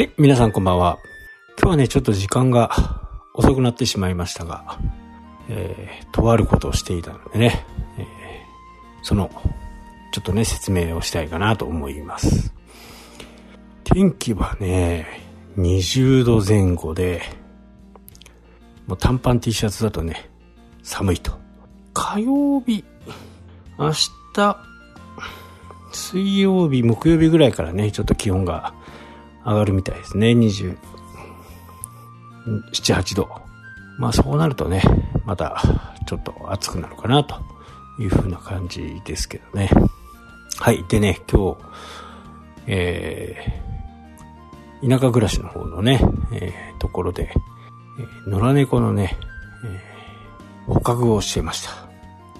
はい、皆さんこんばんは。今日はね、ちょっと時間が遅くなってしまいましたが、えー、とあることをしていたのでね、えー、その、ちょっとね、説明をしたいかなと思います。天気はね、20度前後で、もう短パン T シャツだとね、寒いと。火曜日、明日、水曜日、木曜日ぐらいからね、ちょっと気温が上がるみたいですね。27、8度。まあそうなるとね、またちょっと暑くなるかなという風な感じですけどね。はい。でね、今日、えー、田舎暮らしの方のね、えー、ところで、えー、野良猫のね、えー、捕獲をしていました。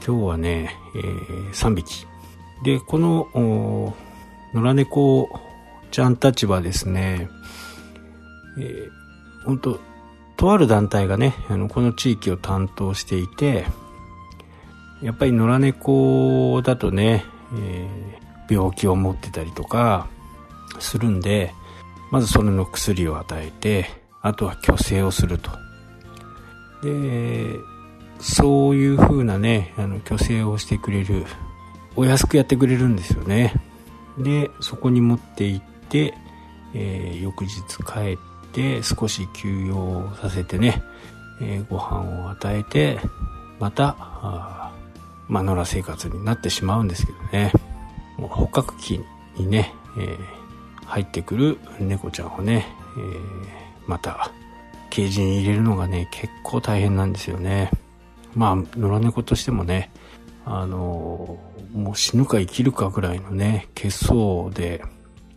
今日はね、えー、3匹。で、この、野良猫をちゃんたちはですね、えー、本当とある団体がね、あの、この地域を担当していて、やっぱり野良猫だとね、えー、病気を持ってたりとかするんで、まずそれの薬を与えて、あとは虚勢をすると。で、そういう風なね、あの、虚勢をしてくれる、お安くやってくれるんですよね。で、そこに持って行って、えー、翌日帰って少し休養させてね、えー、ご飯を与えて、また、あまあ、野良生活になってしまうんですけどね、もう捕獲器にね、えー、入ってくる猫ちゃんをね、えー、また、ケージに入れるのがね、結構大変なんですよね。まあ、野良猫としてもね、あのー、もう死ぬか生きるかぐらいのね、血相で、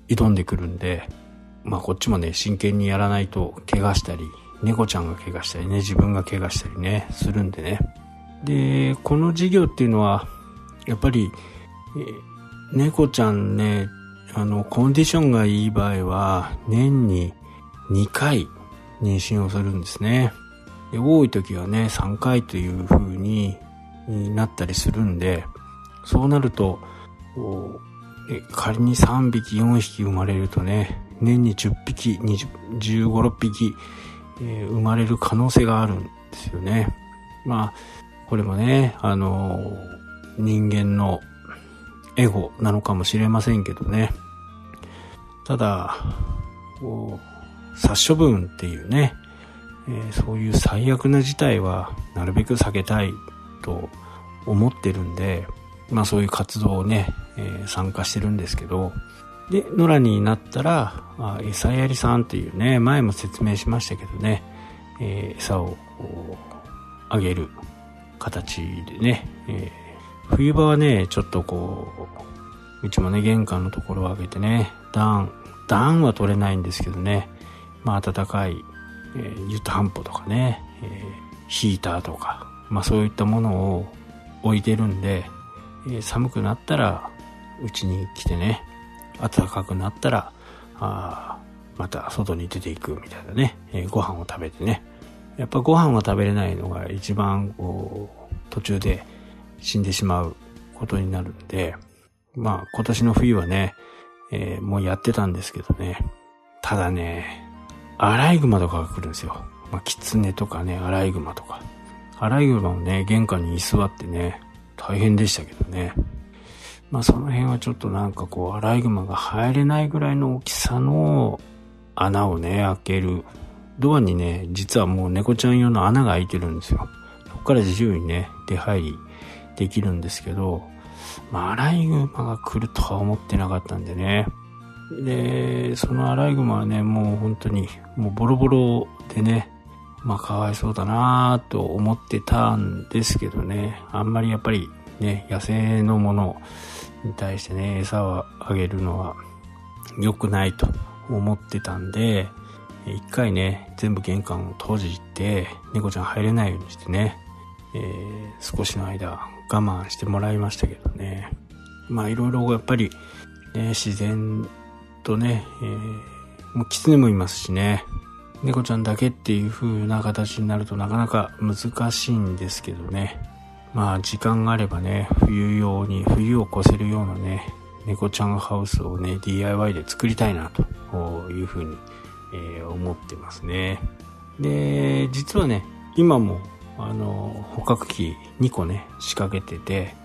挑んでくるんで、まあこっちもね、真剣にやらないと怪我したり、猫ちゃんが怪我したりね、自分が怪我したりね、するんでね。で、この事業っていうのは、やっぱり、猫ちゃんね、あの、コンディションがいい場合は、年に2回妊娠をするんですね。で多い時はね、3回という風になったりするんで、そうなると、仮に3匹、4匹生まれるとね、年に10匹、20 15、6匹、えー、生まれる可能性があるんですよね。まあ、これもね、あのー、人間のエゴなのかもしれませんけどね。ただ、殺処分っていうね、えー、そういう最悪な事態はなるべく避けたいと思ってるんで、まあそういう活動をね、えー、参加してるんですけど、で、野良になったら、あ餌やりさんっていうね、前も説明しましたけどね、えー、餌をあげる形でね、えー、冬場はね、ちょっとこう、うちもね、玄関のところを開けてね、暖、暖は取れないんですけどね、まあ暖かい、えー、湯たんぽとかね、えー、ヒーターとか、まあそういったものを置いてるんで、寒くなったらうちに来てね、暖かくなったら、あまた外に出ていくみたいなね、えー、ご飯を食べてね。やっぱご飯は食べれないのが一番こう、途中で死んでしまうことになるんで、まあ今年の冬はね、えー、もうやってたんですけどね。ただね、アライグマとかが来るんですよ。まあ、キツネとかね、アライグマとか。アライグマもね、玄関に居座ってね、大変でしたけどね。まあその辺はちょっとなんかこう、アライグマが入れないぐらいの大きさの穴をね、開ける。ドアにね、実はもう猫ちゃん用の穴が開いてるんですよ。そこから自由にね、出入りできるんですけど、まあアライグマが来るとは思ってなかったんでね。で、そのアライグマはね、もう本当に、もうボロボロでね、まあかわいそうだなと思ってたんですけどね、あんまりやっぱりね、野生のものに対してね、餌をあげるのは良くないと思ってたんで、一回ね、全部玄関を閉じて、猫ちゃん入れないようにしてね、えー、少しの間我慢してもらいましたけどね。まあいろいろやっぱり、ね、自然とね、えー、もう狐もいますしね、猫ちゃんだけっていう風な形になるとなかなか難しいんですけどね。まあ時間があればね、冬用に、冬を越せるようなね、猫ちゃんハウスをね、DIY で作りたいなというふうにえー、思ってますね。で、実はね、今も、あの、捕獲器2個ね、仕掛けてて、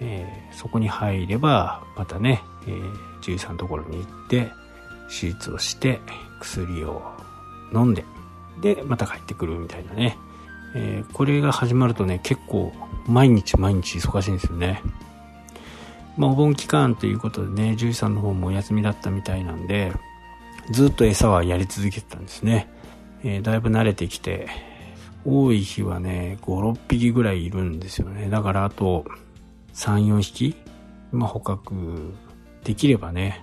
えー、そこに入れば、またね、えー、獣医さんのところに行って、手術をして、薬を飲んで、で、また帰ってくるみたいなね。えー、これが始まるとね、結構、毎日毎日忙しいんですよね。まあ、お盆期間ということでね、獣医さんの方もお休みだったみたいなんで、ずっと餌はやり続けてたんですね。えー、だいぶ慣れてきて、多い日はね、5、6匹ぐらいいるんですよね。だからあと、3、4匹、まあ、捕獲できればね、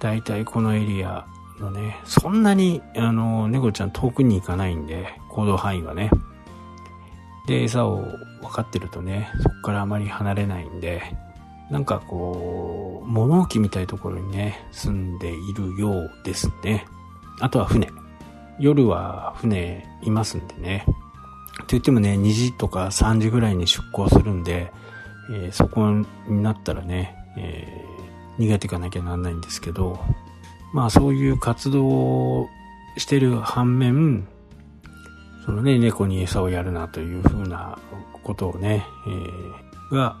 だいたいこのエリアのね、そんなに、あの、猫ちゃん遠くに行かないんで、行動範囲がね。で、餌を分かってるとね、そこからあまり離れないんで、なんかこう、物置みたいところにね、住んでいるようですね。あとは船。夜は船いますんでね。と言ってもね、2時とか3時ぐらいに出港するんで、えー、そこになったらね、えー、逃げていかなきゃなんないんですけど、まあそういう活動をしてる反面、そのね、猫に餌をやるなというふうなことをね、えー、が、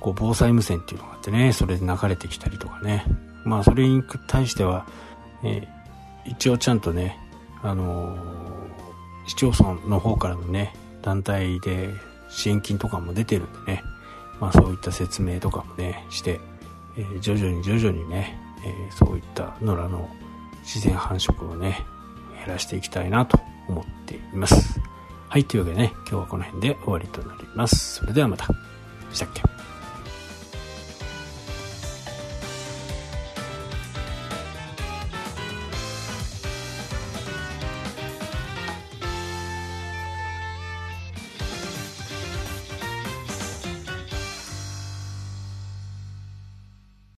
こう防災無線っていうのがあってね、それで流れてきたりとかね。まあそれに対しては、えー、一応ちゃんとね、あのー、市町村の方からのね、団体で支援金とかも出てるんでね、まあそういった説明とかもね、して、えー、徐々に徐々にね、えー、そういった野良の自然繁殖をね、減らしていきたいなと思っています。はい、というわけでね、今日はこの辺で終わりとなります。それではまた。したっけ？